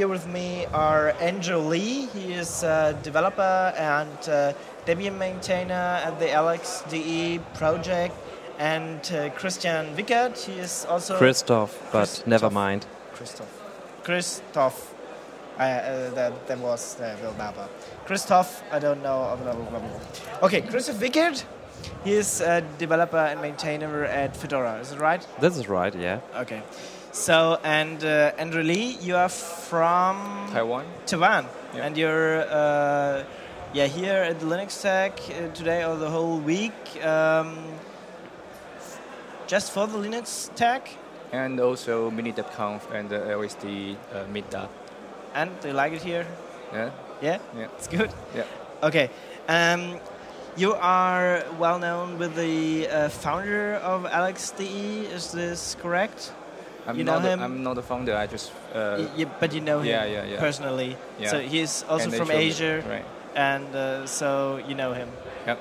here with me are Andrew Lee. He is a developer and uh, Debian maintainer at the LXDE project, and uh, Christian Wickert. He is also Christoph, but Christoph. never mind. Christoph. Christoph. Uh, uh, that, that was the number. Christoph, I don't know. Blah, blah, blah. Okay, Christoph Wickert. He is a developer and maintainer at Fedora. Is it right? This is right, yeah. Okay. So, and uh, Andrew Lee, you are from Taiwan. Taiwan, Yeah. and you're uh, yeah here at the Linux Tag uh, today or the whole week, um, just for the Linux Tag. And also Mini.conf and the LXDE uh, Meetup. And do you like it here? Yeah. Yeah, Yeah. it's good. Yeah. Okay. Um, you are well known with the uh, founder of LXDE. Is this correct? I'm You know not. the- him? I'm not the founder. I just. Uh, but you know him yeah, yeah, yeah. personally. Yeah. So he's also and from Asia, Right. and uh, so you know him. Yep.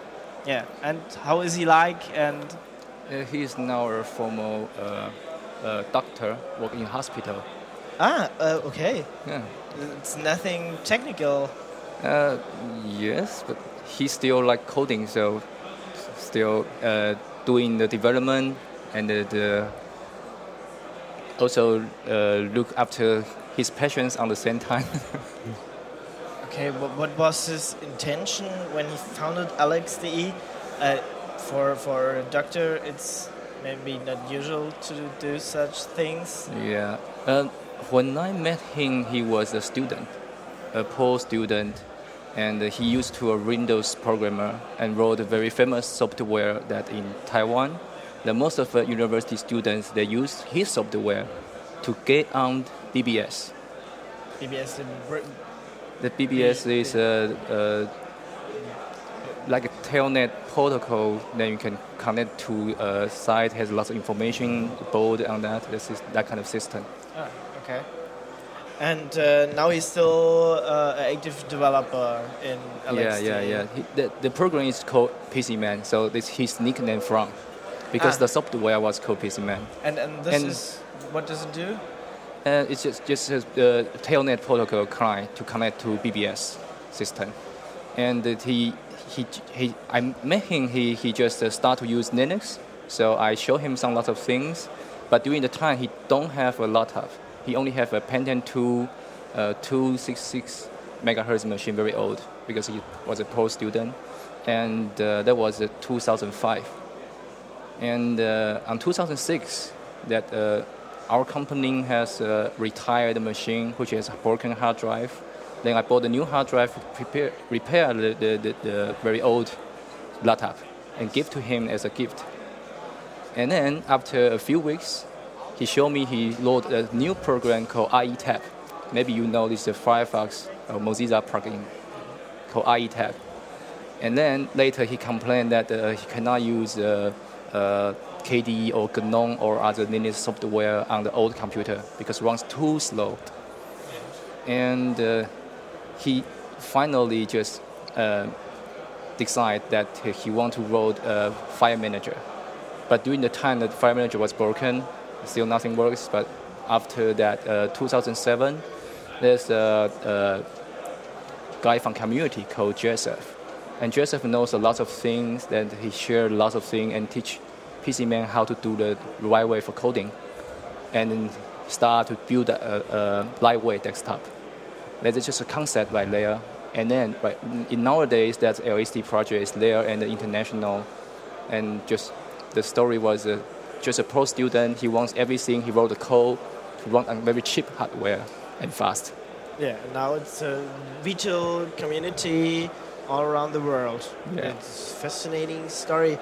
Yeah. And how is he like? And Uh, he is now a former uh, uh, doctor working in hospital. ah, uh, okay. Yeah. It's nothing technical. Uh, yes, but he's still like coding, so still uh, doing the development and the, the also uh, look after his patients on the same time. Okay. What, what was his intention when he founded LXDE? Uh, for for a doctor, it's maybe not usual to do such things. yeah. Uh, when I met him, he was a student, a poor student, and he used to a Windows programmer and wrote a very famous software that in Taiwan, the most of the university students they use his software to get on BBS. BBS. the BBS is a, a like a telnet protocol. Then you can connect to a site has lots of information, board on that. This is that kind of system. Ah, okay. And uh, now he's still uh, an active developer in LXD. Yeah, yeah, yeah. He, the, the program is called PC Man, so this his nickname from, because Ah. the software was called PC Man. And and this And- is what does it do? Uh, it's just just a uh, telnet protocol client to connect to BBS system, and he he he I met him. He he just uh, start to use Linux, so I show him some lot of things, but during the time he don't have a lot of. He only have a Pentium 2, uh, 266 megahertz machine, very old because he was a post student, and uh, that was uh, 2005. And uh, on 2006, that uh, our company has a retired machine which has a broken hard drive. Then I bought a new hard drive, prepare, repair the, the, the, the very old laptop, and give to him as a gift. And then after a few weeks, he showed me he loaded a new program called IETab. Maybe you know this is a Firefox or Mozilla plugin called IETab. And then later he complained that uh, he cannot use uh, uh, KDE or GNOME or other Linux software on the old computer because it runs too slow. And uh, he finally just uh, decided that he want to write a file manager. But during the time that file manager was broken, still nothing works. But after that, uh, 2007, there's a, a guy from community called Joseph. And Joseph knows a lot of things that he shared lots of things and teach PC Man how to do the right way for coding. And start to build a, a lightweight desktop. That is just a concept right there. And then right, in nowadays that LXDE project is there and the international and just the story was uh, just a pro student. He wants everything. He wrote the code to run on very cheap hardware and fast. Yeah. Now it's a virtual community all around the world. Yeah. It's a fascinating story.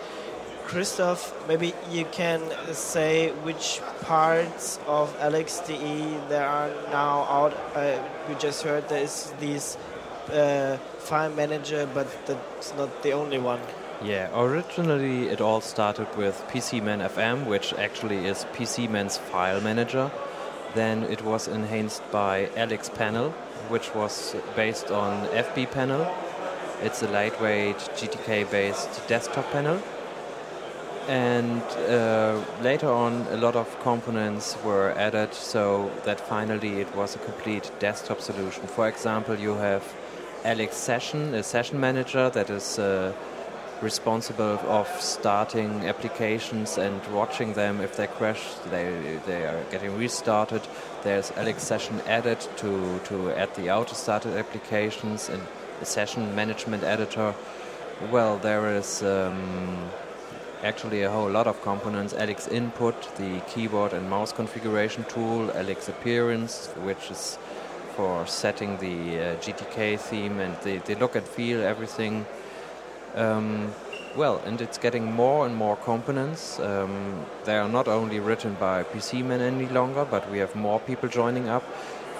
Christoph, maybe you can say which parts of LXDE there are now out. Uh, we just heard there is this uh, file manager, but that's not the only one. Yeah, originally it all started with PCman FM, which actually is PCman's file manager. Then it was enhanced by LXPanel, which was based on FB Panel. It's a lightweight GTK based desktop panel. And uh, later on, a lot of components were added so that finally it was a complete desktop solution. For example, you have LXSession, a session manager that is uh, responsible of starting applications and watching them if they crash they they are getting restarted there's LXSession Edit to to add the auto started applications and session management editor well there is um, actually a whole lot of components LXInput the keyboard and mouse configuration tool LXAppearance which is for setting the uh, gtk theme and the, the look and feel everything um, well, and it's getting more and more components. Um, they are not only written by PCman any longer, but we have more people joining up.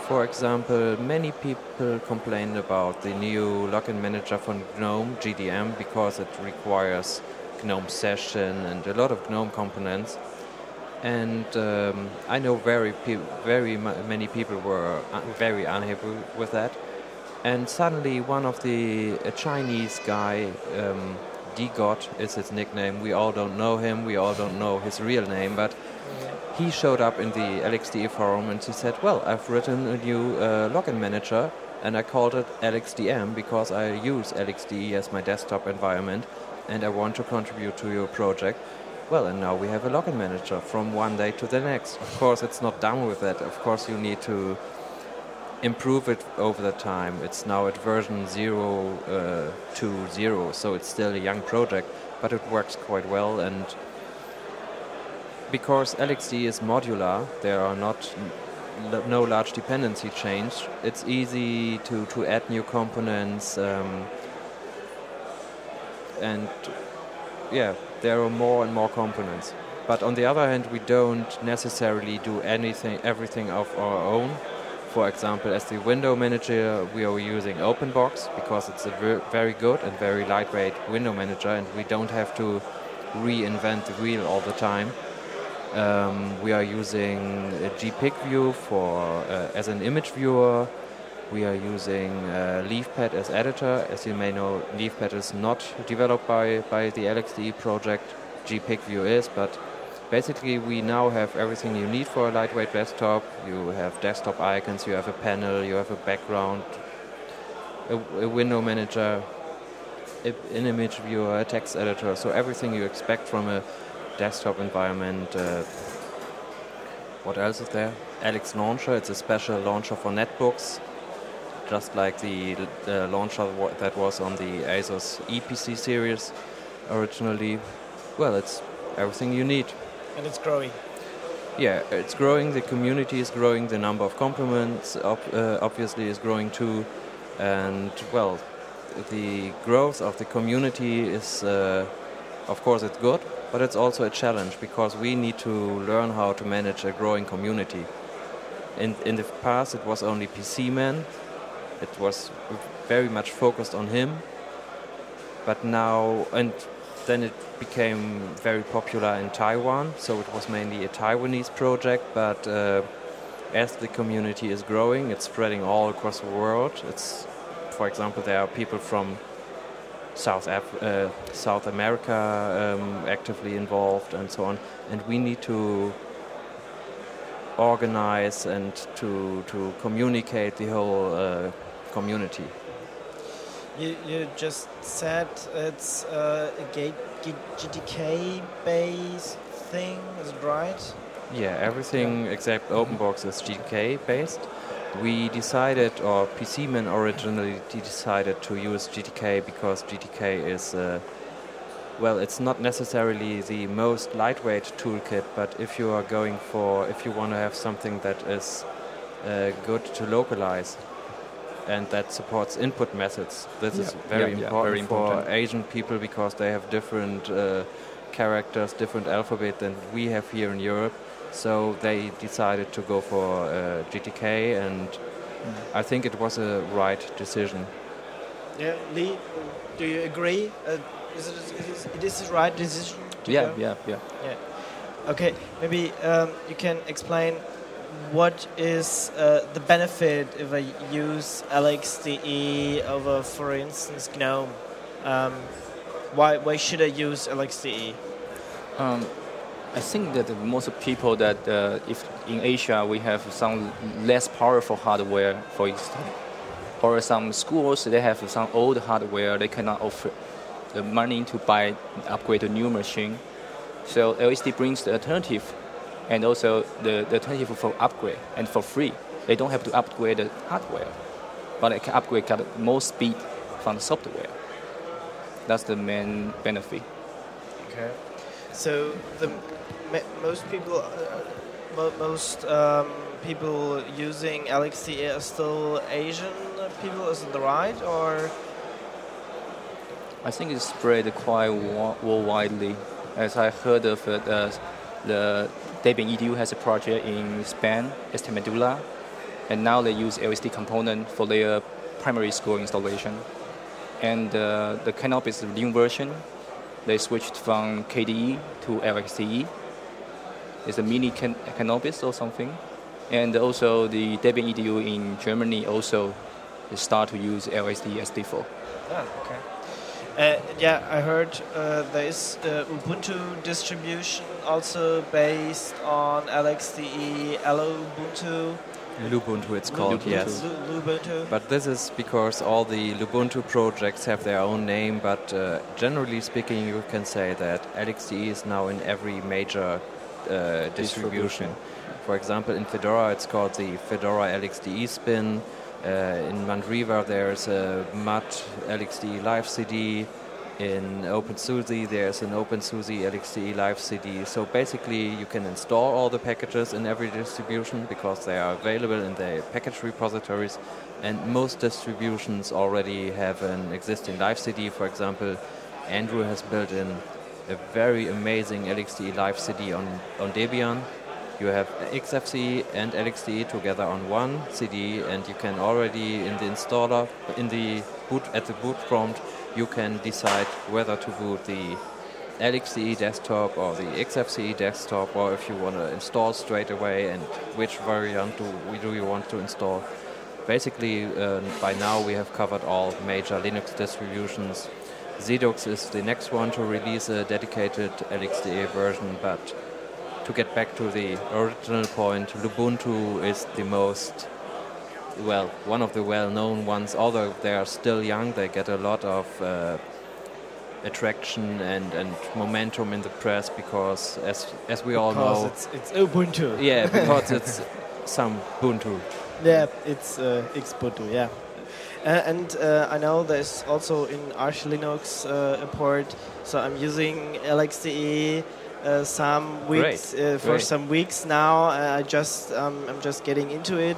For example, many people complained about the new login manager from GNOME, GDM, because it requires GNOME session and a lot of GNOME components. And um, I know very, very many people were very unhappy with that and suddenly one of the Chinese guy, um, dgod is his nickname. We all don't know him. We all don't know his real name, but he showed up in the LXDE forum and he said, "Well, I've written a new uh, login manager." And I called it LXDM because I use LXDE as my desktop environment and I want to contribute to your project. Well, and now we have a login manager from one day to the next. Of course, it's not done with that. Of course, you need to improve it over the time. It's now at version 0 uh, to 0, so it's still a young project, but it works quite well. And because LXD is modular, there are not no large dependency change. It's easy to, to add new components, um, and yeah, there are more and more components. But on the other hand, we don't necessarily do anything, everything of our own for example, as the window manager, we are using OpenBox because it's a ver very good and very lightweight window manager, and we don't have to reinvent the wheel all the time. Um, we are using GPIC for uh, as an image viewer. We are using uh, LeafPad as editor. As you may know, LeafPad is not developed by, by the LXDE project. GPIC View is, but basically we now have everything you need for a lightweight desktop. You have desktop icons, you have a panel, you have a background, a, a window manager, a, an image viewer, a text editor. So everything you expect from a desktop environment. Uh, what else is there? LXLauncher. It's a special launcher for netbooks, just like the launcher that was on the Asus Eee PC series originally. Well, it's everything you need and it's growing. Yeah, it's growing. The community is growing. The number of compliments uh, obviously is growing too, and well, the growth of the community is, uh, of course, it's good, but it's also a challenge because we need to learn how to manage a growing community. In in the past, it was only PCman. It was very much focused on him, but now and then it became very popular in Taiwan, so it was mainly a Taiwanese project. But uh, as the community is growing, it's spreading all across the world. It's, for example, there are people from South Af- uh, South America um, actively involved, and so on. And we need to organize and to to communicate the whole uh, community. You, you just said it's uh, a GTK based thing, is it right? Yeah, everything yeah. except OpenBox is GTK based. We decided, or PCman originally decided to use GTK because GTK is, uh, well, it's not necessarily the most lightweight toolkit, but if you are going for, if you want to have something that is uh, good to localize, and that supports input methods. This yeah. is very, yeah, important yeah, very important for Asian people because they have different uh, characters, different alphabet than we have here in Europe. So they decided to go for uh, GTK, and mm. I think it was a right decision. Yeah, Lee, do you agree? Uh, is, it, is it is the right decision? yeah, go? yeah, yeah, yeah. Okay, maybe um, you can explain what is uh, the benefit if I use LXDE over, for instance, GNOME? Um, why, why should I use LXDE? Um, I think that most people that uh, if in Asia we have some less powerful hardware, for instance, or some schools they have some old hardware they cannot offer the money to buy upgrade a new machine. So LXDE brings the alternative, and also the, the alternative for upgrade and for free. They don't have to upgrade the hardware, but they can upgrade more speed from the software. That's the main benefit. Okay. So the most people, uh, most um, people using LXDE are still Asian people. Is it right or? I think it's spread quite worldwide. As I heard of it, uh, the Debian EDU has a project in Spain, Extremadura, and now they use LXDE component for their primary school installation. And uh, the Knoppix new version, they switched from KDE to LXDE. It's a mini can- Knoppix or something. And also the Debian EDU in Germany also start to use LXDE as default. Ah, okay. Uh, yeah, I heard uh, there is the Ubuntu distribution also based on LXDE, Lubuntu. Lubuntu, it's called, Lubuntu. yes. Lubuntu. But this is because all the Lubuntu projects have their own name, but uh, generally speaking, you can say that LXDE is now in every major uh, distribution. For example, in Fedora, it's called the Fedora LXDE spin. Uh, in Mandriva, there's a MUD LXDE Live CD. In OpenSUSE, there's an OpenSUSE LXDE Live CD. So basically, you can install all the packages in every distribution because they are available in the package repositories. And most distributions already have an existing Live CD. For example, Andrew has built in a very amazing LXDE Live CD on, on Debian you have XFCE and LXDE together on one CD, and you can already in the installer, in the boot at the boot prompt, you can decide whether to boot the LXDE desktop or the XFCE desktop, or if you want to install straight away, and which variant do, we, do you want to install. Basically, uh, by now we have covered all major Linux distributions. Sidux is the next one to release a dedicated LXDE version, but to get back to the original point, Lubuntu is the most, well, one of the well-known ones. Although they are still young, they get a lot of uh, attraction and, and momentum in the press because, as as we all because know, it's, it's Ubuntu. Yeah, because it's some Ubuntu. Yeah, it's uh, Xubuntu. Yeah. Uh, and uh, I know there's also in Arch Linux uh, a port, so I'm using LXDE uh, some weeks uh, for Great. some weeks now. Uh, I just um, I'm just getting into it,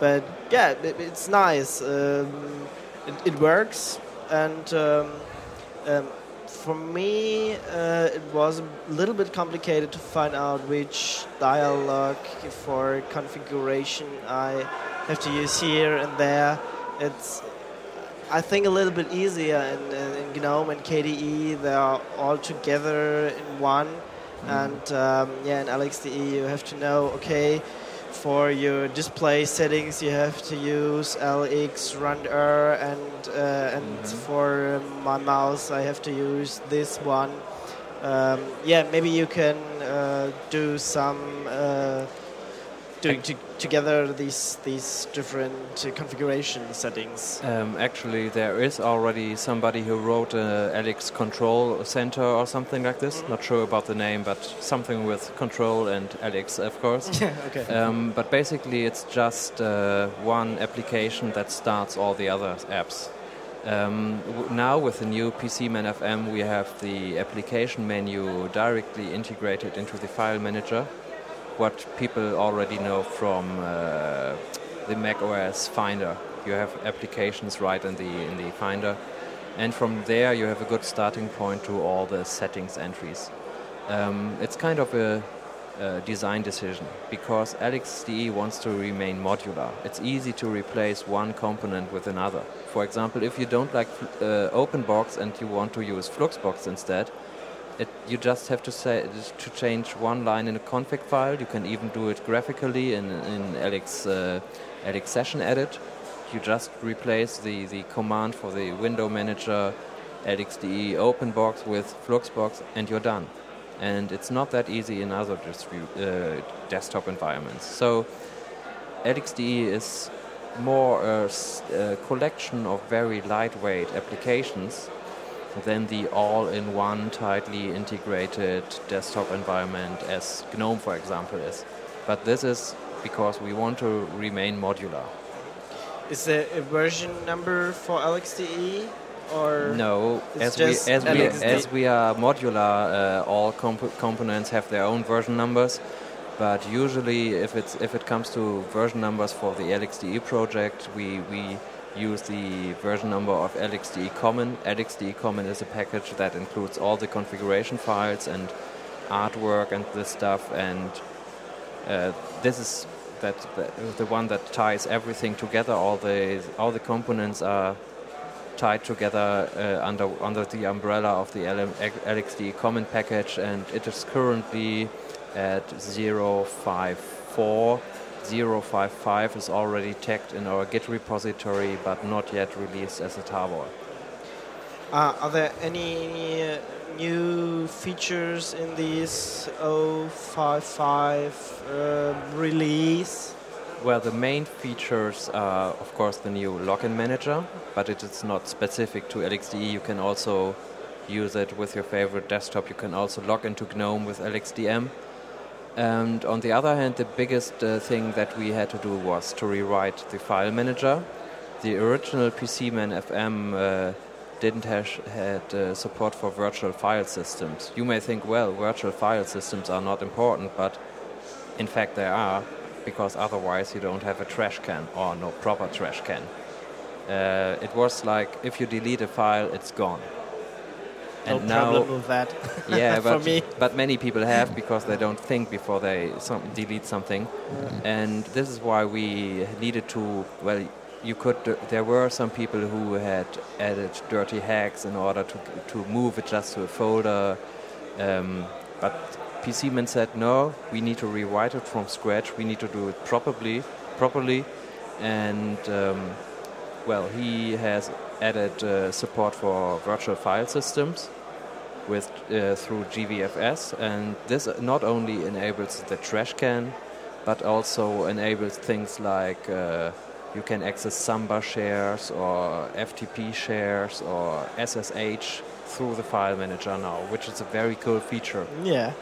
but yeah, it, it's nice. Um, it, it works, and um, um, for me, uh, it was a little bit complicated to find out which dialog for configuration I have to use here and there. It's I think a little bit easier in, in GNOME and KDE. They are all together in one. And um, yeah, in LXDE, you have to know okay, for your display settings, you have to use LXRandR, and uh, and Mhm. for my mouse, I have to use this one. Um, yeah, maybe you can uh, do some. Uh, doing to, together these these different uh, configuration settings. Um, actually, there is already somebody who wrote a Alex Control Center or something like this. Not sure about the name, but something with control and Alex, of course. Okay. um, but basically, it's just uh, one application that starts all the other apps. Um, w- now, with the new PCman FM, we have the application menu directly integrated into the file manager. What people already know from uh, the Mac OS Finder. You have applications right in the in the Finder, and from there you have a good starting point to all the settings entries. Um, it's kind of a, a design decision because LXDE wants to remain modular. It's easy to replace one component with another. For example, if you don't like uh, OpenBox and you want to use Fluxbox instead, it, you just have to say to change one line in a config file. You can even do it graphically in in LX uh, LX Session Edit. You just replace the, the command for the window manager LXDE OpenBox with Fluxbox, and you're done. and it's not that easy in other uh, desktop environments. So LXDE is more a, a, collection of very lightweight applications than the all-in-one tightly integrated desktop environment as GNOME, for example, is. But this is because we want to remain modular. Is there a version number for LXDE? Or no, as we as we as we are modular, uh, all comp components have their own version numbers. But usually, if it's if it comes to version numbers for the LXDE project, we we use the version number of LXDE Common. LXDE Common is a package that includes all the configuration files and artwork and this stuff. And uh, this is that the, one that ties everything together. All the all the components are tied together uh, under under the umbrella of the LXDE Common package, and it is currently at 054. 055 is already tagged in our Git repository, but not yet released as a tarball. Uh, are there any new features in this 055 uh, release? Well, the main features are, of course, the new login manager, but it is not specific to LXDE. You can also use it with your favorite desktop. You can also log into GNOME with LXDM. And on the other hand, the biggest uh, thing that we had to do was to rewrite the file manager. The original PCman FM uh, didn't have had uh, support for virtual file systems. You may think, well, virtual file systems are not important, but in fact they are, because otherwise you don't have a trash can or no proper trash can. Uh, it was like if you delete a file, it's gone and no now, problem with that. yeah, but but many people have because they don't think before they some, delete something, and this is why we needed to. Well, you could. Uh, there were some people who had added dirty hacks in order to to move it just to a folder, um, but PCman said no. We need to rewrite it from scratch. We need to do it properly, properly, and. Um, well, he has added uh, support for virtual file systems with uh, through GVFS, and this not only enables the trash can, but also enables things like uh, you can access Samba shares or FTP shares or SSH through the file manager now, which is a very cool feature. Yeah,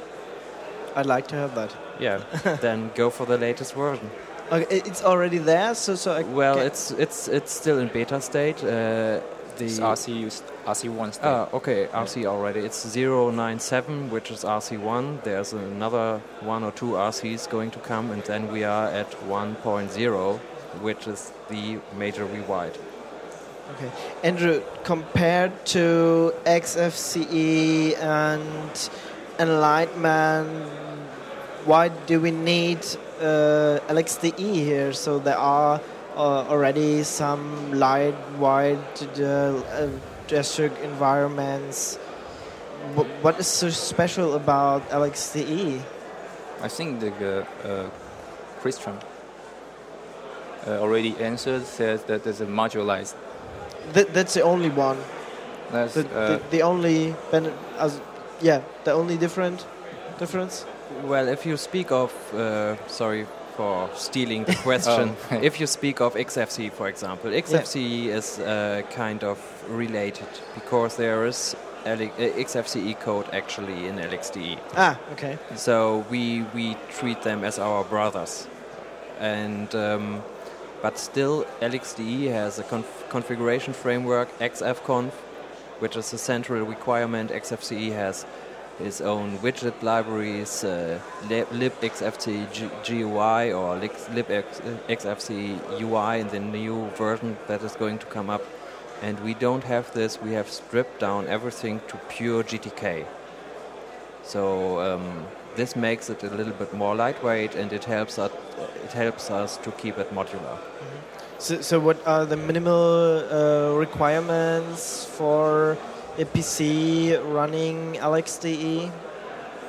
I'd like to have that. Yeah, then go for the latest version. Okay, it's already there, so so. I well, it's it's it's still in beta state. Uh, the it's RC RC1 state. Ah, okay, RC already. It's 097, which is RC1. There's another one or two RCs going to come, and then we are at 1.0, which is the major rewrite. Okay, Andrew, compared to XFCE and Enlightenment, why do we need uh, LXDE here, so there are uh, already some light wide uh, district environments. what is so special about LXDE? I think the uh, Christian uh, already answered says that there's a modularized. That, that's the only one. That's the, the, the, only as yeah the only different difference. Well, if you speak of, uh, sorry for stealing the question, oh. if you speak of XFCE, for example, XFCE yeah. is uh, kind of related because there is XFCE uh, code actually in LXDE. Ah, okay. So we we treat them as our brothers, and um, but still LXDE has a conf configuration framework XFConf, which is a central requirement. XFCE has his own widget libraries, uh, libxfce GUI or libxfce UI in the new version that is going to come up. And we don't have this, we have stripped down everything to pure GTK. So um, this makes it a little bit more lightweight and it helps us, it helps us to keep it modular. Mm -hmm. So, so what are the minimal uh, requirements for a PC running LXDE?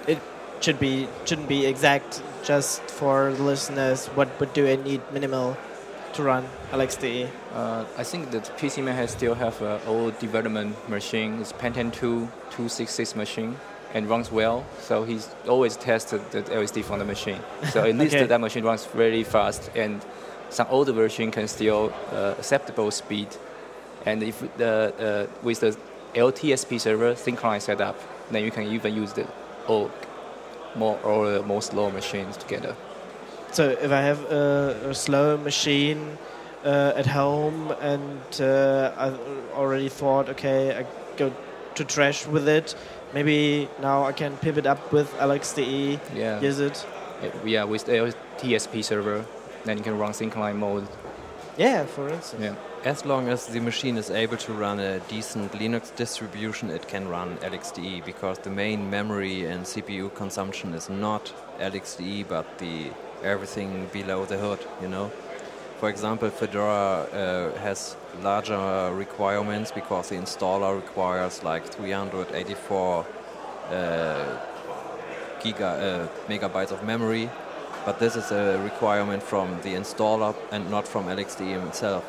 It should be shouldn't be exact. Just for the listeners, what what do I need minimal to run LXDE? Uh, I think that PC has still have an old development machine. It's Pentium 2 266 machine, and runs well. So he's always tested the LXDE from the machine. So at least Okay. that machine runs very fast, and some older version can still uh, acceptable speed. And if the uh, with the LTSP server client setup, then you can even use the old, more or more slow machines together. So if I have a, a slow machine uh, at home and uh, I already thought, okay, I go to trash with it. Maybe now I can pivot up with LXDE. Yeah. Use it. Yeah, with the LTSP server, then you can run client mode. Yeah, for instance. Yeah. As long as the machine is able to run a decent Linux distribution, it can run LXDE because the main memory and CPU consumption is not LXDE but the everything below the hood, you know. For example, Fedora uh, has larger requirements because the installer requires like 384 uh, giga, uh, megabytes of memory, but this is a requirement from the installer and not from LXDE itself.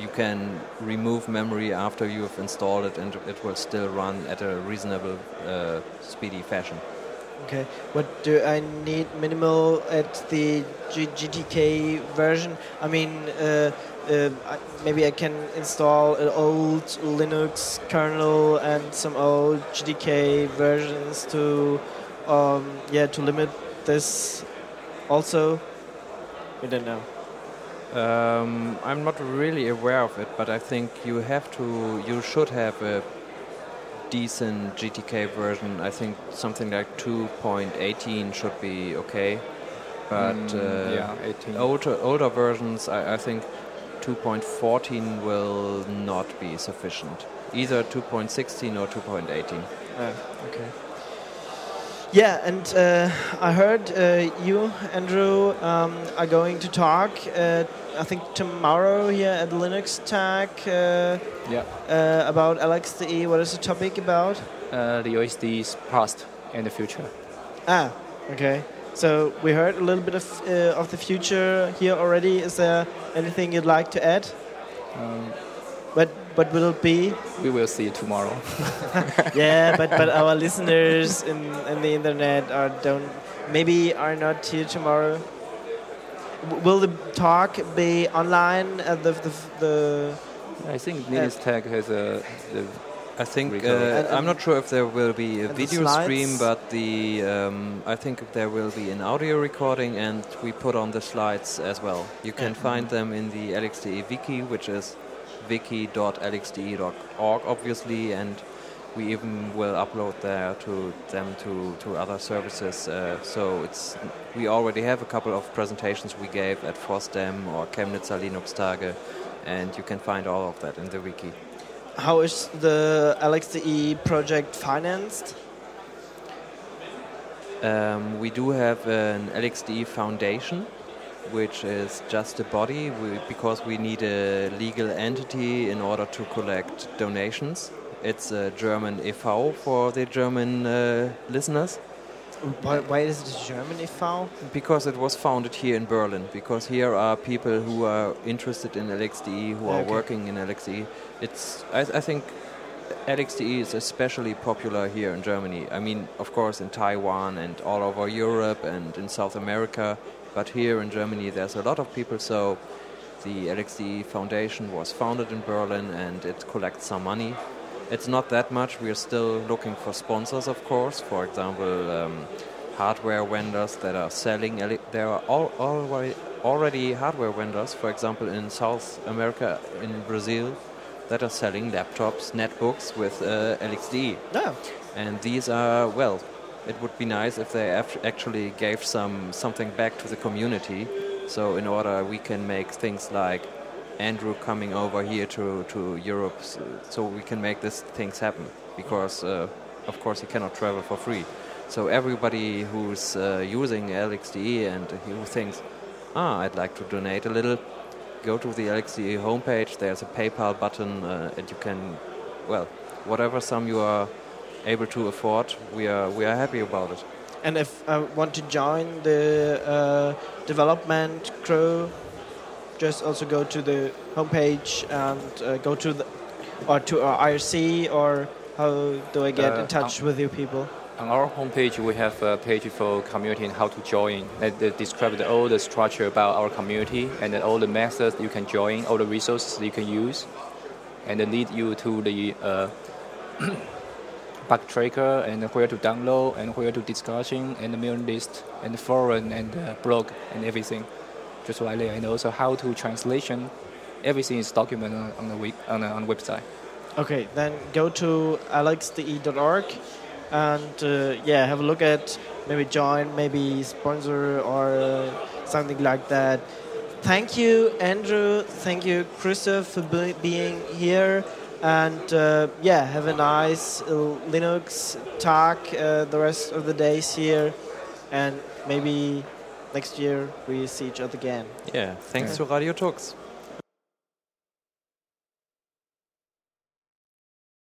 You can remove memory after you have installed it, and it will still run at a reasonable, uh, speedy fashion. Okay. What do I need minimal at the G- GTK version? I mean, uh, uh, maybe I can install an old Linux kernel and some old GTK versions to, um, yeah, to limit this. Also, we don't know. Um, I'm not really aware of it, but I think you have to, you should have a decent GTK version. I think something like 2.18 should be okay. But Mm, uh, yeah, 18. older older versions, I, I think 2.14 will not be sufficient. Either 2.16 or 2.18. Ah, okay. Yeah, and uh, I heard uh, you, Andrew, um, are going to talk. Uh, I think tomorrow here at Linux Tag uh, Yeah. uh, about LXDE. What is the topic about? Uh, the OSD's past and the future. Ah, okay. So we heard a little bit of uh, of the future here already. Is there anything you'd like to add? Um, But what will it be? we will see it tomorrow. yeah, but but our listeners in, in the internet are don't maybe are not here tomorrow. W- Will the talk be online at the the, the I think Linux Tag has a the I think uh, And- I'm not sure if there will be a video stream, but the um, I think there will be an audio recording, and we put on the slides as well. You can find them in the LXDE wiki, which is wiki.lxde.org, obviously, and we even will upload there to them to, to other services. Uh, so it's we already have a couple of presentations we gave at FOSDEM or Chemnitzer Linux Tage, and you can find all of that in the wiki. how is the LXDE project financed? Um, we do have an LXDE foundation, which is just a body we, because we need a legal entity in order to collect donations. It's a German e.V. for the German uh, listeners Why, why is it a German e.V.? because it was founded here in Berlin. Because here are people who are interested in LXDE, who are working in LXDE. It's I, I think LXDE is especially popular here in Germany. I mean, of course, in Taiwan and all over Europe and in South America, but here in Germany, there's a lot of people. So the LXDE Foundation was founded in Berlin, and it collects some money. It's not that much. We are still looking for sponsors, of course. For example, um, hardware vendors that are selling. There are all, already already hardware vendors, for example, in South America, in Brazil, that are selling laptops, netbooks with uh, LXDE. No. And these are well. It would be nice if they actually gave some something back to the community. So in order we can make things like Andrew coming over here to, to Europe, so, so we can make these things happen. Because uh, of course he cannot travel for free. So everybody who's uh, using LXDE and who thinks, ah, I'd like to donate a little, go to the LXDE homepage. There's a PayPal button, uh, and you can, well, whatever sum you are able to afford, we are we are happy about it. And if I want to join the uh, development crew, just also go to the homepage and uh, go to the or to our IRC or how do I get Uh, in touch with you people? on our homepage, we have a page for community and how to join. That, that describes all the structure about our community and all the methods you can join, all the resources you can use, and lead you to the uh, bug tracker and where to download and where to discussion and the mailing list and forum and the blog and everything. Just like that, and also how to translation. Everything is documented on, on the, web, on the on the website. Okay, then go to lxde.org and uh, yeah, have a look at maybe join, maybe sponsor or uh, something like that. Thank you, Andrew. Thank you, Christoph, for be being here. And uh, yeah, have a nice uh, Linux Tag uh, the rest of the days here. And maybe next year we see each other again. Yeah, thanks Yeah. to Radio Tux.